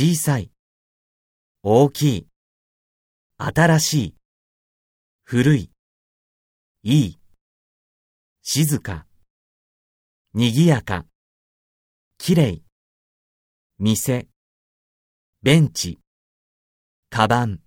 小さい、大きい、新しい、古い、いい、静か、賑やか、きれい、店、ベンチ、カバン、